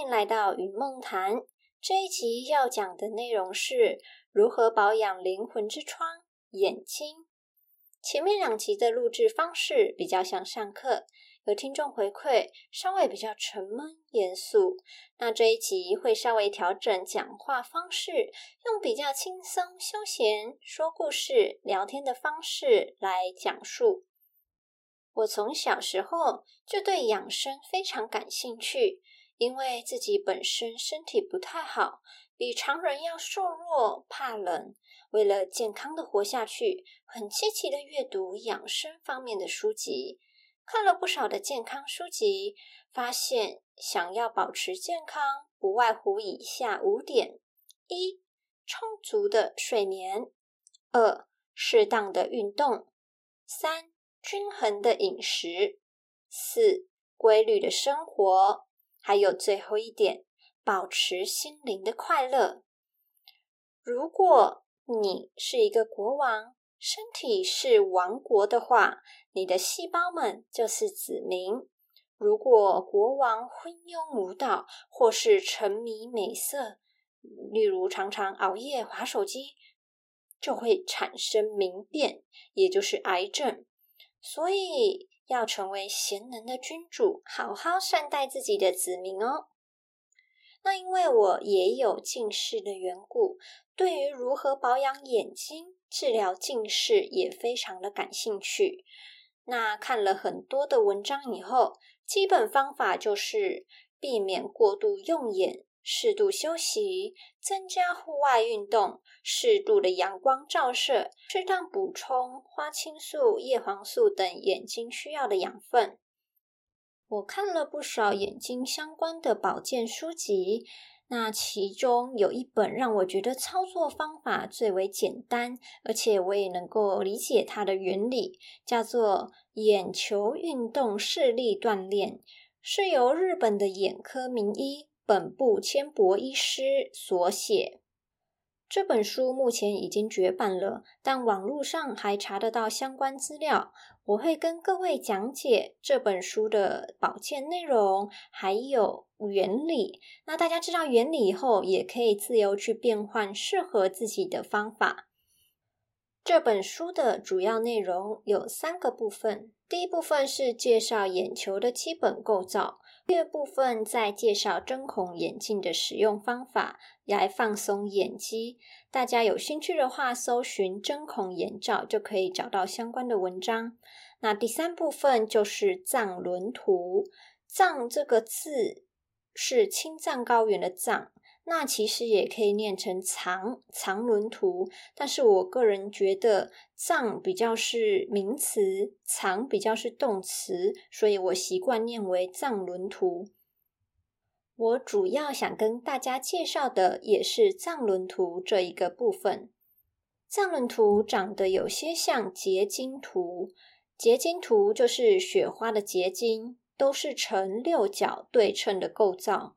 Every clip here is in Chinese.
迎来到云梦谈。这一集要讲的内容是如何保养灵魂之窗——眼睛。前面两集的录制方式比较像上课，有听众回馈稍微比较沉闷严肃。那这一集会稍微调整讲话方式，用比较轻松、休闲、说故事、聊天的方式来讲述。我从小时候就对养生非常感兴趣，因为自己本身身体不太好，比常人要瘦弱，怕冷。为了健康的活下去，很积极的阅读养生方面的书籍，看了不少的健康书籍，发现想要保持健康，不外乎以下五点：一、充足的睡眠；二、适当的运动；三、均衡的饮食，四规律的生活，还有最后一点，保持心灵的快乐。如果你是一个国王，身体是王国的话，你的细胞们就是子民。如果国王昏庸无道，或是沉迷美色，例如常常熬夜划手机，就会产生明变，也就是癌症。所以要成为贤能的君主，好好善待自己的子民哦。那因为我也有近视的缘故，对于如何保养眼睛、治疗近视也非常的感兴趣。那看了很多的文章以后，基本方法就是避免过度用眼。适度休息，增加户外运动，适度的阳光照射，适当补充花青素、叶黄素等眼睛需要的养分。我看了不少眼睛相关的保健书籍，那其中有一本让我觉得操作方法最为简单，而且我也能够理解它的原理，叫做眼球运动视力锻炼，是由日本的眼科名医。本部千博医师所写这本书目前已经绝版了，但网络上还查得到相关资料。我会跟各位讲解这本书的保健内容，还有原理。那大家知道原理以后，也可以自由去变换适合自己的方法。这本书的主要内容有三个部分，第一部分是介绍眼球的基本构造。第二部分在介绍针孔眼镜的使用方法，来放松眼肌。大家有兴趣的话，搜寻针孔眼罩就可以找到相关的文章。那第三部分就是藏轮图，藏这个字是青藏高原的藏。那其实也可以念成藏藏轮图，但是我个人觉得藏比较是名词，藏比较是动词，所以我习惯念为藏轮图。我主要想跟大家介绍的也是藏轮图这一个部分。藏轮图长得有些像结晶图，结晶图就是雪花的结晶，都是呈六角对称的构造。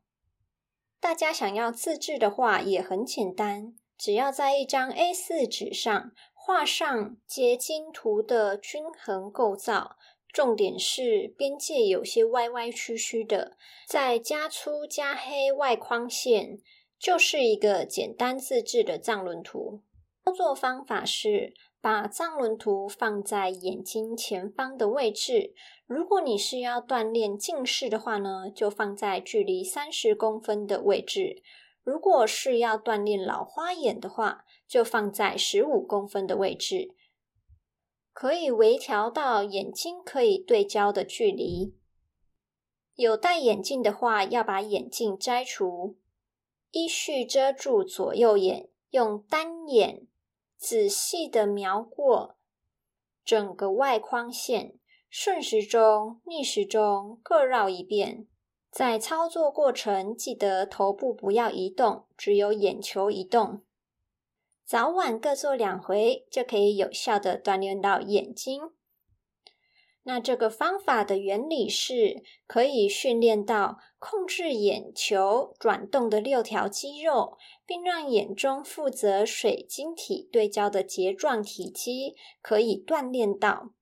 大家想要自制的话也很简单，只要在一张 A4 纸上画上结晶图的均衡构造，重点是边界有些歪歪曲曲的，再加粗加黑外框线，就是一个简单自制的藏轮图。操作方法是。把藏轮图放在眼睛前方的位置。如果你是要锻炼近视的话呢，就放在距离三十公分的位置；如果是要锻炼老花眼的话，就放在十五公分的位置，可以微调到眼睛可以对焦的距离。有戴眼镜的话，要把眼镜摘除，依序遮住左右眼，用单眼。仔细的描过整个外框线，顺时钟、逆时钟各绕一遍。在操作过程，记得头部不要移动，只有眼球移动。早晚各做两回，就可以有效的锻炼到眼睛。那这个方法的原理是，可以训练到控制眼球转动的六条肌肉，并让眼中负责水晶体对焦的睫状体肌可以锻炼到。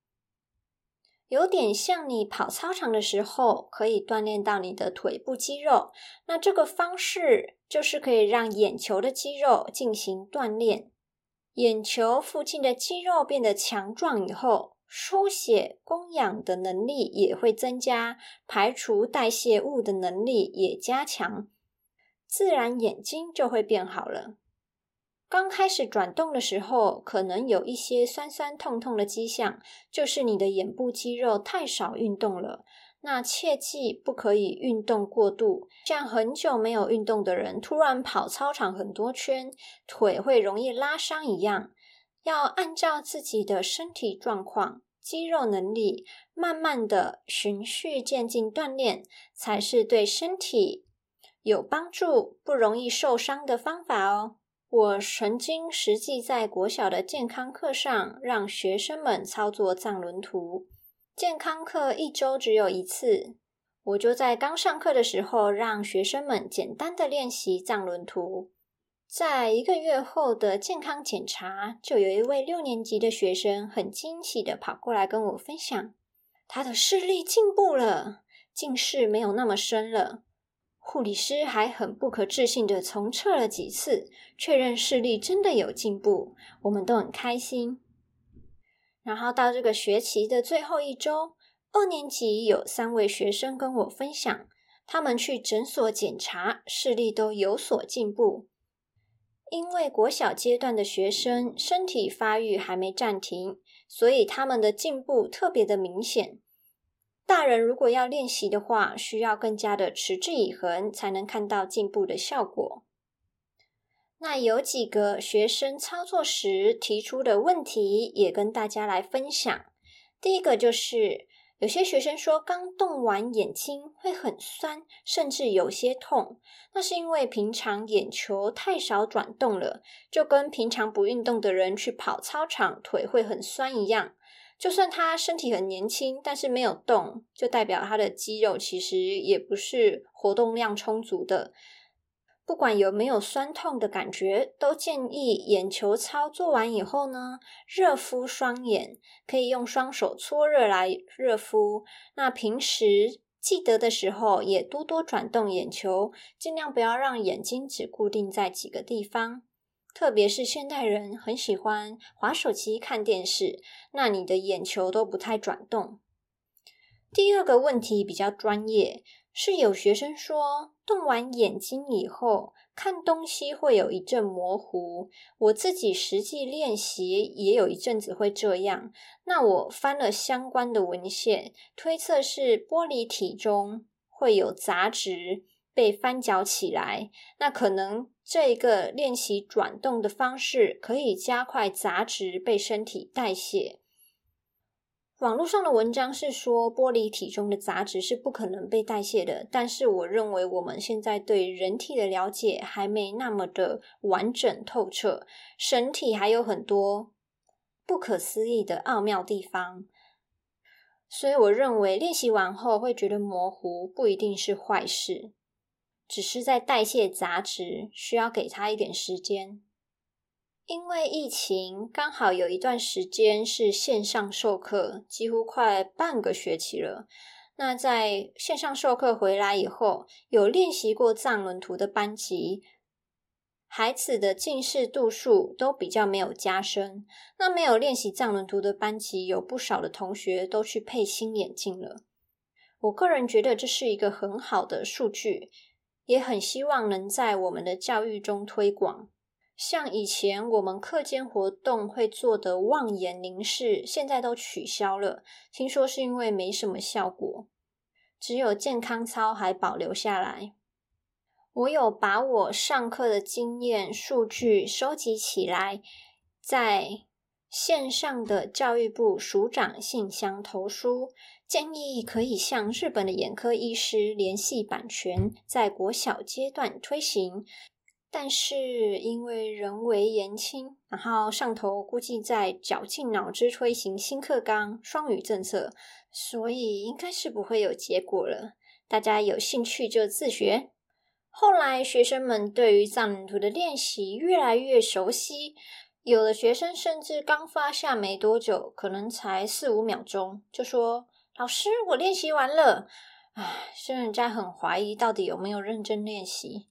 有点像你跑操场的时候可以锻炼到你的腿部肌肉。那这个方式就是可以让眼球的肌肉进行锻炼，眼球附近的肌肉变得强壮以后，输血供氧的能力也会增加，排除代谢物的能力也加强，自然眼睛就会变好了。刚开始转动的时候，可能有一些酸酸痛痛的迹象，就是你的眼部肌肉太少运动了。那切记不可以运动过度，像很久没有运动的人，突然跑操场很多圈，腿会容易拉伤一样。要按照自己的身体状况、肌肉能力，慢慢的循序渐进锻炼，才是对身体有帮助、不容易受伤的方法哦。我曾经实际在国小的健康课上，让学生们操作藏轮图。健康课一周只有一次，我就在刚上课的时候，让学生们简单的练习藏轮图。在一个月后的健康检查，就有一位六年级的学生很惊喜的跑过来跟我分享，他的视力进步了，近视没有那么深了。护理师还很不可置信的重测了几次，确认视力真的有进步，我们都很开心。然后到这个学期的最后一周，二年级有三位学生跟我分享，他们去诊所检查，视力都有所进步。因为国小阶段的学生身体发育还没暂停，所以他们的进步特别的明显。大人如果要练习的话，需要更加的持之以恒，才能看到进步的效果。那有几个学生操作时提出的问题，也跟大家来分享。第一个就是，有些学生说刚动完眼睛会很酸，甚至有些痛，那是因为平常眼球太少转动了，就跟平常不运动的人去跑操场腿会很酸一样。就算他身体很年轻，但是没有动，就代表他的肌肉其实也不是活动量充足的。不管有没有酸痛的感觉，都建议眼球操做完以后呢，热敷双眼，可以用双手搓热来热敷。那平时记得的时候，也多多转动眼球，尽量不要让眼睛只固定在几个地方。特别是现代人很喜欢划手机、看电视，那你的眼球都不太转动。第二个问题比较专业，是有学生说动完眼睛以后看东西会有一阵模糊，我自己实际练习也有一阵子会这样。那我翻了相关的文献，推测是玻璃体中会有杂质。被翻搅起来，那可能这个练习转动的方式可以加快杂质被身体代谢。网络上的文章是说玻璃体中的杂质是不可能被代谢的，但是我认为我们现在对人体的了解还没那么的完整透彻，身体还有很多不可思议的奥妙地方，所以我认为练习完后会觉得模糊，不一定是坏事。只是在代谢杂质，需要给他一点时间。因为疫情，刚好有一段时间是线上授课，几乎快半个学期了。那在线上授课回来以后，有练习过藏轮图的班级，孩子的近视度数都比较没有加深。那没有练习藏轮图的班级，有不少的同学都去配新眼镜了。我个人觉得这是一个很好的数据。也很希望能在我们的教育中推广。像以前我们课间活动会做的望眼凝视，现在都取消了。听说是因为没什么效果，只有健康操还保留下来。我有把我上课的经验数据收集起来，在线上的教育部署长信箱投书。建议可以向日本的眼科医师联系版权，在国小阶段推行。但是因为人为言轻，然后上头估计在绞尽脑汁推行新课纲双语政策，所以应该是不会有结果了。大家有兴趣就自学。后来学生们对于藏人图的练习越来越熟悉，有的学生甚至刚发下没多久，可能才四五秒钟，就说。老师，我练习完了。”唉，是人家很怀疑到底有没有认真练习，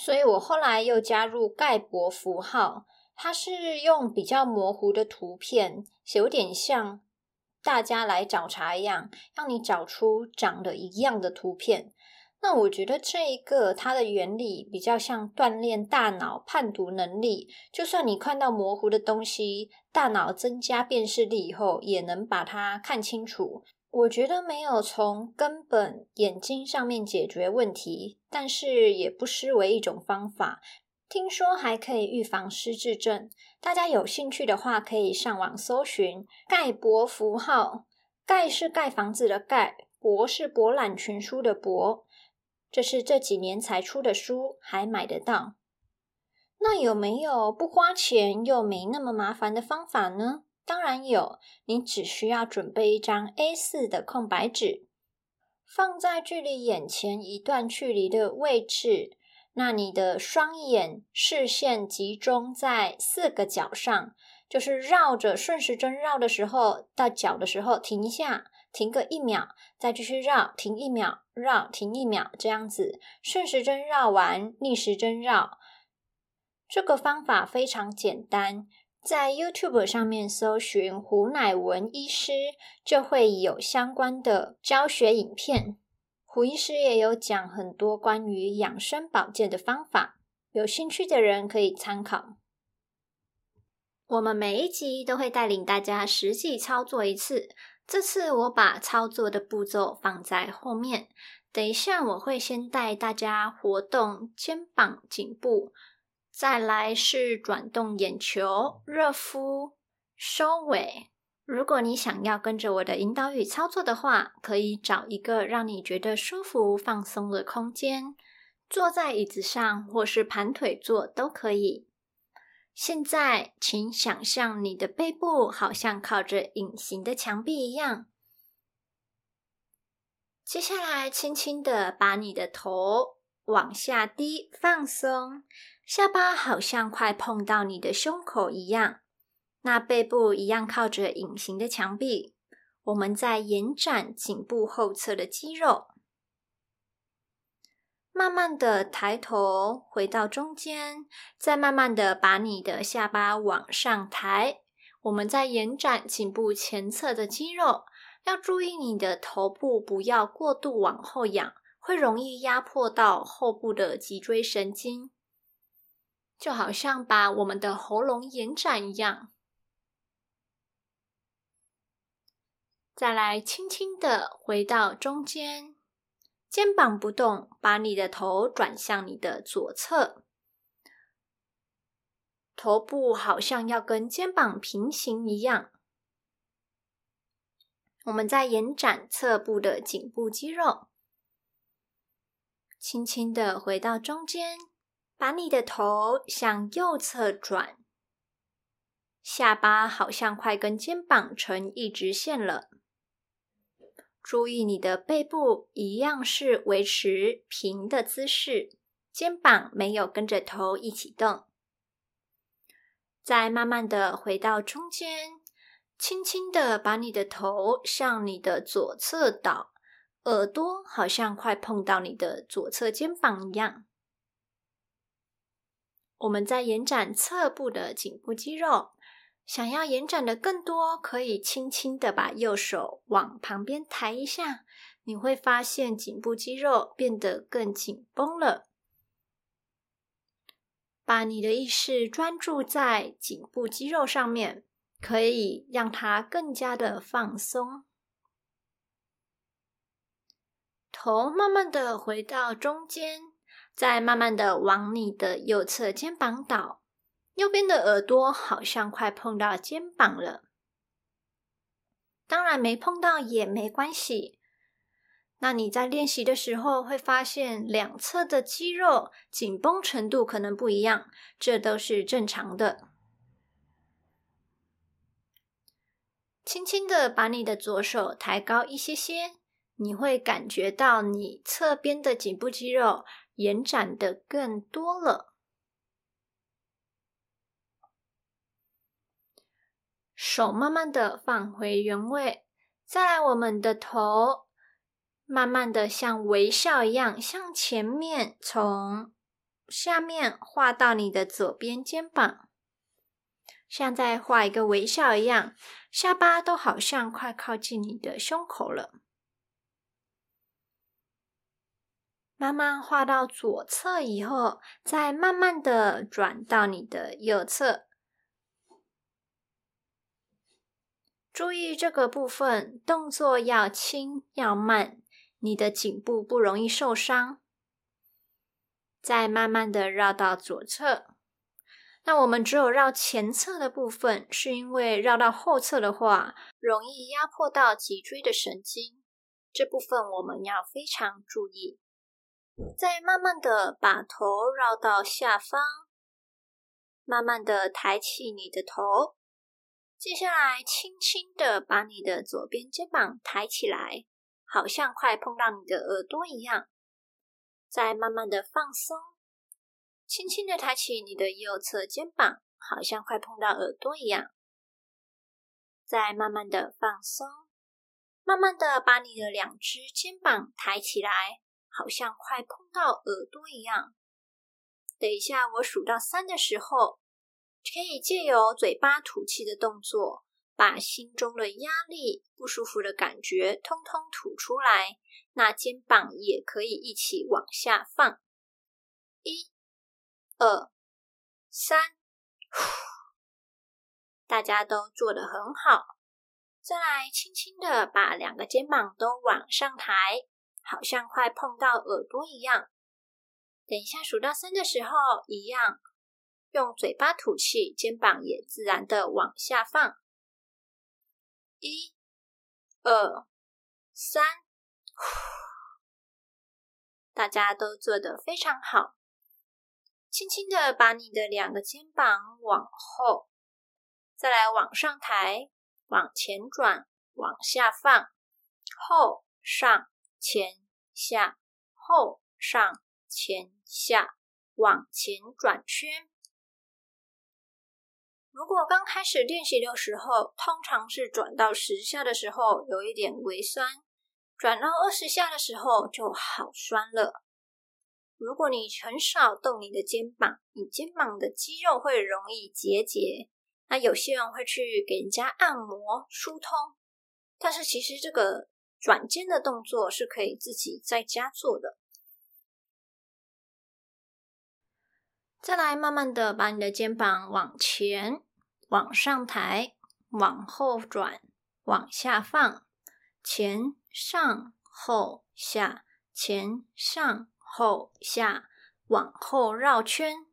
所以我后来又加入盖博符号，它是用比较模糊的图片，有点像大家来找茬一样，让你找出长得一样的图片。那我觉得这一个它的原理比较像锻炼大脑判读能力，就算你看到模糊的东西，大脑增加辨识力以后，也能把它看清楚。我觉得没有从根本眼睛上面解决问题，但是也不失为一种方法。听说还可以预防失智症，大家有兴趣的话可以上网搜寻盖博符号。盖是盖房子的盖，博是博览群书的博。这是这几年才出的书，还买得到。那有没有不花钱又没那么麻烦的方法呢？当然有，你只需要准备一张 A 四的空白纸，放在距离眼前一段距离的位置。那你的双眼视线集中在四个角上，就是绕着顺时针绕的时候，到角的时候停一下，停个一秒，再继续绕，停一秒，绕，停一秒，这样子顺时针绕完，逆时针绕。这个方法非常简单。在 YouTube 上面搜寻胡乃文医师，就会有相关的教学影片。胡医师也有讲很多关于养生保健的方法，有兴趣的人可以参考。我们每一集都会带领大家实际操作一次，这次我把操作的步骤放在后面。等一下我会先带大家活动肩膀、颈部。再来是转动眼球、热敷、收尾。如果你想要跟着我的引导语操作的话，可以找一个让你觉得舒服、放松的空间，坐在椅子上或是盘腿坐都可以。现在，请想象你的背部好像靠着隐形的墙壁一样。接下来，轻轻的把你的头往下低，放松。下巴好像快碰到你的胸口一样，那背部一样靠着隐形的墙壁。我们在延展颈部后侧的肌肉，慢慢的抬头回到中间，再慢慢的把你的下巴往上抬。我们在延展颈部前侧的肌肉，要注意你的头部不要过度往后仰，会容易压迫到后部的脊椎神经。就好像把我们的喉咙延展一样，再来轻轻的回到中间，肩膀不动，把你的头转向你的左侧，头部好像要跟肩膀平行一样。我们在延展侧部的颈部肌肉，轻轻的回到中间。把你的头向右侧转，下巴好像快跟肩膀成一直线了。注意你的背部一样是维持平的姿势，肩膀没有跟着头一起动。再慢慢的回到中间，轻轻的把你的头向你的左侧倒，耳朵好像快碰到你的左侧肩膀一样。我们在延展侧部的颈部肌肉，想要延展的更多，可以轻轻的把右手往旁边抬一下，你会发现颈部肌肉变得更紧绷了。把你的意识专注在颈部肌肉上面，可以让它更加的放松。头慢慢的回到中间。再慢慢的往你的右侧肩膀倒，右边的耳朵好像快碰到肩膀了。当然没碰到也没关系。那你在练习的时候会发现两侧的肌肉紧绷程度可能不一样，这都是正常的。轻轻的把你的左手抬高一些些，你会感觉到你侧边的颈部肌肉。延展的更多了，手慢慢的放回原位，再来，我们的头慢慢的像微笑一样向前面，从下面画到你的左边肩膀，像在画一个微笑一样，下巴都好像快靠近你的胸口了。慢慢画到左侧以后，再慢慢的转到你的右侧。注意这个部分动作要轻要慢，你的颈部不容易受伤。再慢慢的绕到左侧。那我们只有绕前侧的部分，是因为绕到后侧的话，容易压迫到脊椎的神经，这部分我们要非常注意。再慢慢的把头绕到下方，慢慢的抬起你的头。接下来，轻轻的把你的左边肩膀抬起来，好像快碰到你的耳朵一样。再慢慢的放松，轻轻的抬起你的右侧肩膀，好像快碰到耳朵一样。再慢慢的放松，慢慢的把你的两只肩膀抬起来。好像快碰到耳朵一样。等一下，我数到三的时候，可以借由嘴巴吐气的动作，把心中的压力、不舒服的感觉通通吐出来。那肩膀也可以一起往下放。一、二、三，大家都做得很好。再来，轻轻的把两个肩膀都往上抬。好像快碰到耳朵一样。等一下数到三的时候，一样用嘴巴吐气，肩膀也自然的往下放。一、二、三，大家都做得非常好。轻轻的把你的两个肩膀往后，再来往上抬，往前转，往下放，后上。前下后上前下往前转圈。如果刚开始练习的时候，通常是转到十下的时候有一点微酸，转到二十下的时候就好酸了。如果你很少动你的肩膀，你肩膀的肌肉会容易结节。那有些人会去给人家按摩疏通，但是其实这个。转肩的动作是可以自己在家做的。再来，慢慢的把你的肩膀往前、往上抬、往后转、往下放，前上后下，前上后下，往后绕圈。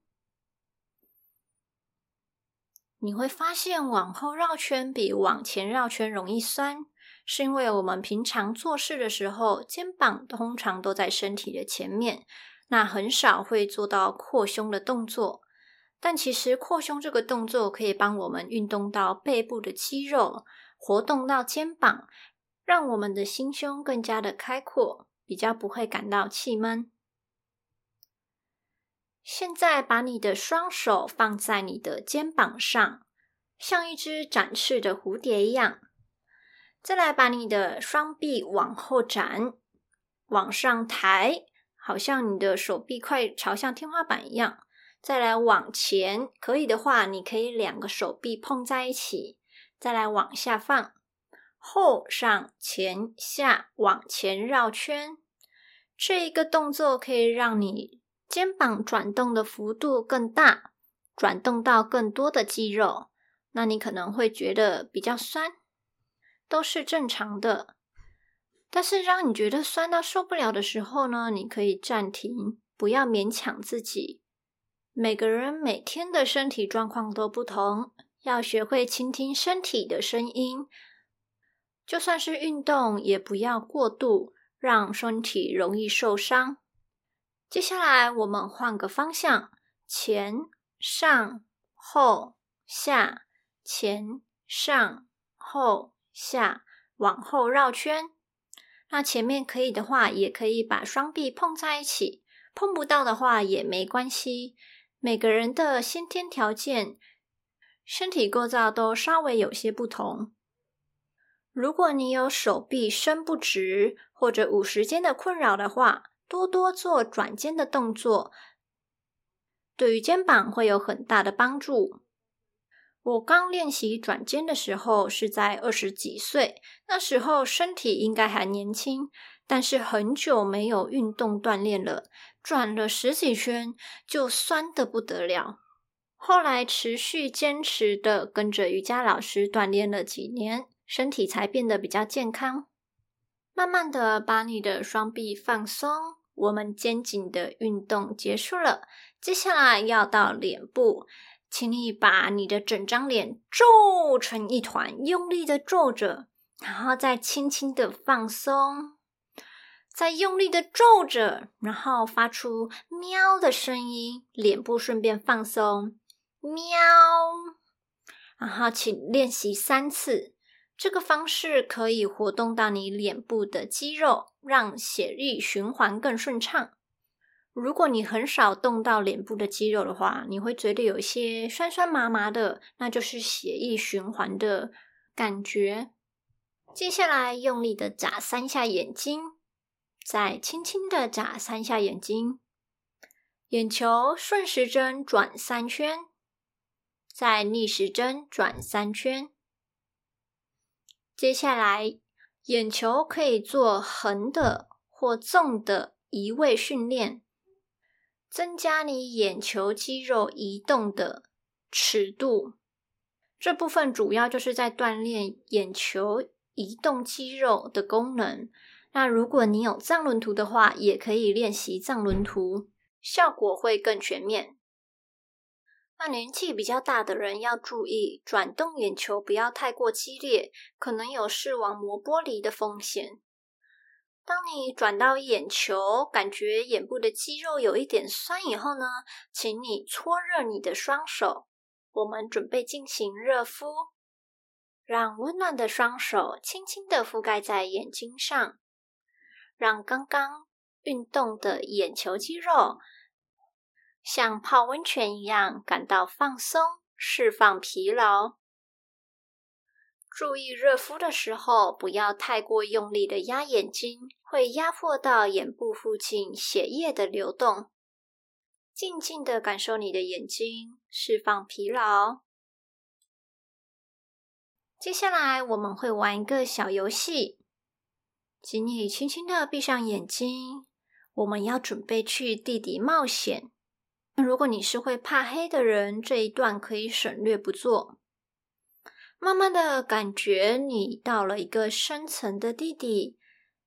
你会发现，往后绕圈比往前绕圈容易酸。是因为我们平常做事的时候，肩膀通常都在身体的前面，那很少会做到扩胸的动作。但其实扩胸这个动作可以帮我们运动到背部的肌肉，活动到肩膀，让我们的心胸更加的开阔，比较不会感到气闷。现在把你的双手放在你的肩膀上，像一只展翅的蝴蝶一样。再来把你的双臂往后展，往上抬，好像你的手臂快朝向天花板一样。再来往前，可以的话，你可以两个手臂碰在一起。再来往下放，后上前下往前绕圈。这一个动作可以让你肩膀转动的幅度更大，转动到更多的肌肉。那你可能会觉得比较酸。都是正常的，但是让你觉得酸到受不了的时候呢，你可以暂停，不要勉强自己。每个人每天的身体状况都不同，要学会倾听身体的声音。就算是运动，也不要过度，让身体容易受伤。接下来我们换个方向，前上后下，前上后。下往后绕圈，那前面可以的话，也可以把双臂碰在一起；碰不到的话也没关系。每个人的先天条件、身体构造都稍微有些不同。如果你有手臂伸不直或者五十肩的困扰的话，多多做转肩的动作，对于肩膀会有很大的帮助。我刚练习转肩的时候是在二十几岁，那时候身体应该还年轻，但是很久没有运动锻炼了，转了十几圈就酸的不得了。后来持续坚持的跟着瑜伽老师锻炼了几年，身体才变得比较健康。慢慢的把你的双臂放松，我们肩颈的运动结束了，接下来要到脸部。请你把你的整张脸皱成一团，用力的皱着，然后再轻轻的放松，再用力的皱着，然后发出喵的声音，脸部顺便放松，喵。然后请练习三次，这个方式可以活动到你脸部的肌肉，让血液循环更顺畅。如果你很少动到脸部的肌肉的话，你会觉得有一些酸酸麻麻的，那就是血液循环的感觉。接下来用力的眨三下眼睛，再轻轻的眨三下眼睛，眼球顺时针转三圈，再逆时针转三圈。接下来眼球可以做横的或纵的移位训练。增加你眼球肌肉移动的尺度，这部分主要就是在锻炼眼球移动肌肉的功能。那如果你有藏轮图的话，也可以练习藏轮图，效果会更全面。那年纪比较大的人要注意，转动眼球不要太过激烈，可能有视网膜剥离的风险。当你转到眼球，感觉眼部的肌肉有一点酸以后呢，请你搓热你的双手。我们准备进行热敷，让温暖的双手轻轻的覆盖在眼睛上，让刚刚运动的眼球肌肉像泡温泉一样感到放松，释放疲劳。注意热敷的时候，不要太过用力的压眼睛，会压迫到眼部附近血液的流动。静静的感受你的眼睛，释放疲劳。接下来我们会玩一个小游戏，请你轻轻的闭上眼睛。我们要准备去地底冒险。如果你是会怕黑的人，这一段可以省略不做。慢慢的感觉，你到了一个深层的地底，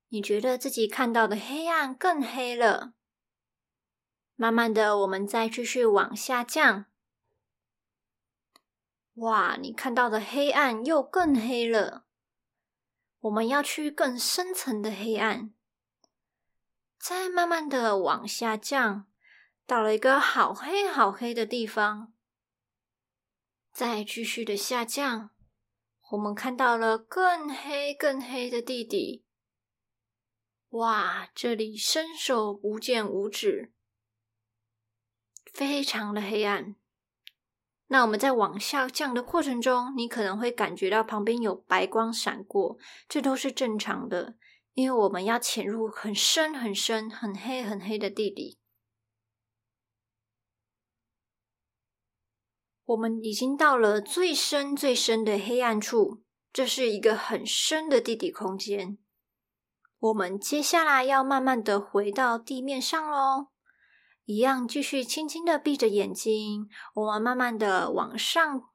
你觉得自己看到的黑暗更黑了。慢慢的，我们再继续往下降。哇，你看到的黑暗又更黑了。我们要去更深层的黑暗。再慢慢的往下降，到了一个好黑好黑的地方。再继续的下降。我们看到了更黑、更黑的地底，哇！这里伸手不见五指，非常的黑暗。那我们在往下降的过程中，你可能会感觉到旁边有白光闪过，这都是正常的，因为我们要潜入很深、很深、很黑、很黑的地底。我们已经到了最深最深的黑暗处，这是一个很深的地底空间。我们接下来要慢慢的回到地面上喽，一样继续轻轻的闭着眼睛，我们慢慢的往上，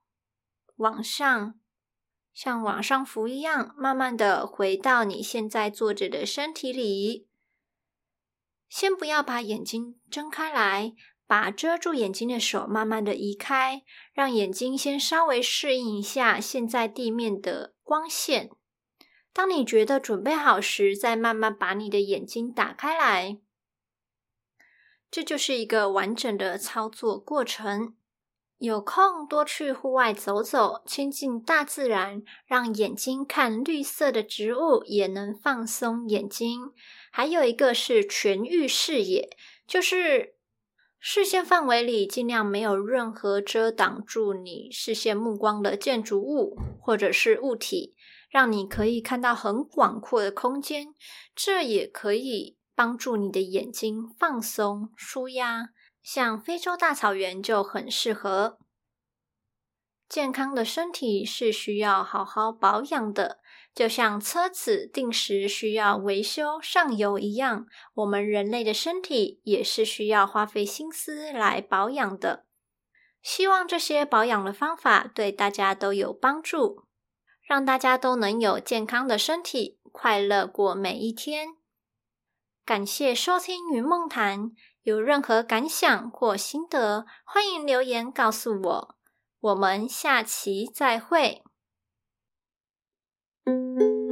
往上，像往上浮一样，慢慢的回到你现在坐着的身体里。先不要把眼睛睁开来。把遮住眼睛的手慢慢的移开，让眼睛先稍微适应一下现在地面的光线。当你觉得准备好时，再慢慢把你的眼睛打开来。这就是一个完整的操作过程。有空多去户外走走，亲近大自然，让眼睛看绿色的植物也能放松眼睛。还有一个是全域视野，就是。视线范围里尽量没有任何遮挡住你视线目光的建筑物或者是物体，让你可以看到很广阔的空间。这也可以帮助你的眼睛放松、舒压。像非洲大草原就很适合。健康的身体是需要好好保养的，就像车子定时需要维修上油一样，我们人类的身体也是需要花费心思来保养的。希望这些保养的方法对大家都有帮助，让大家都能有健康的身体，快乐过每一天。感谢收听云梦谈，有任何感想或心得，欢迎留言告诉我。我们下期再会。Música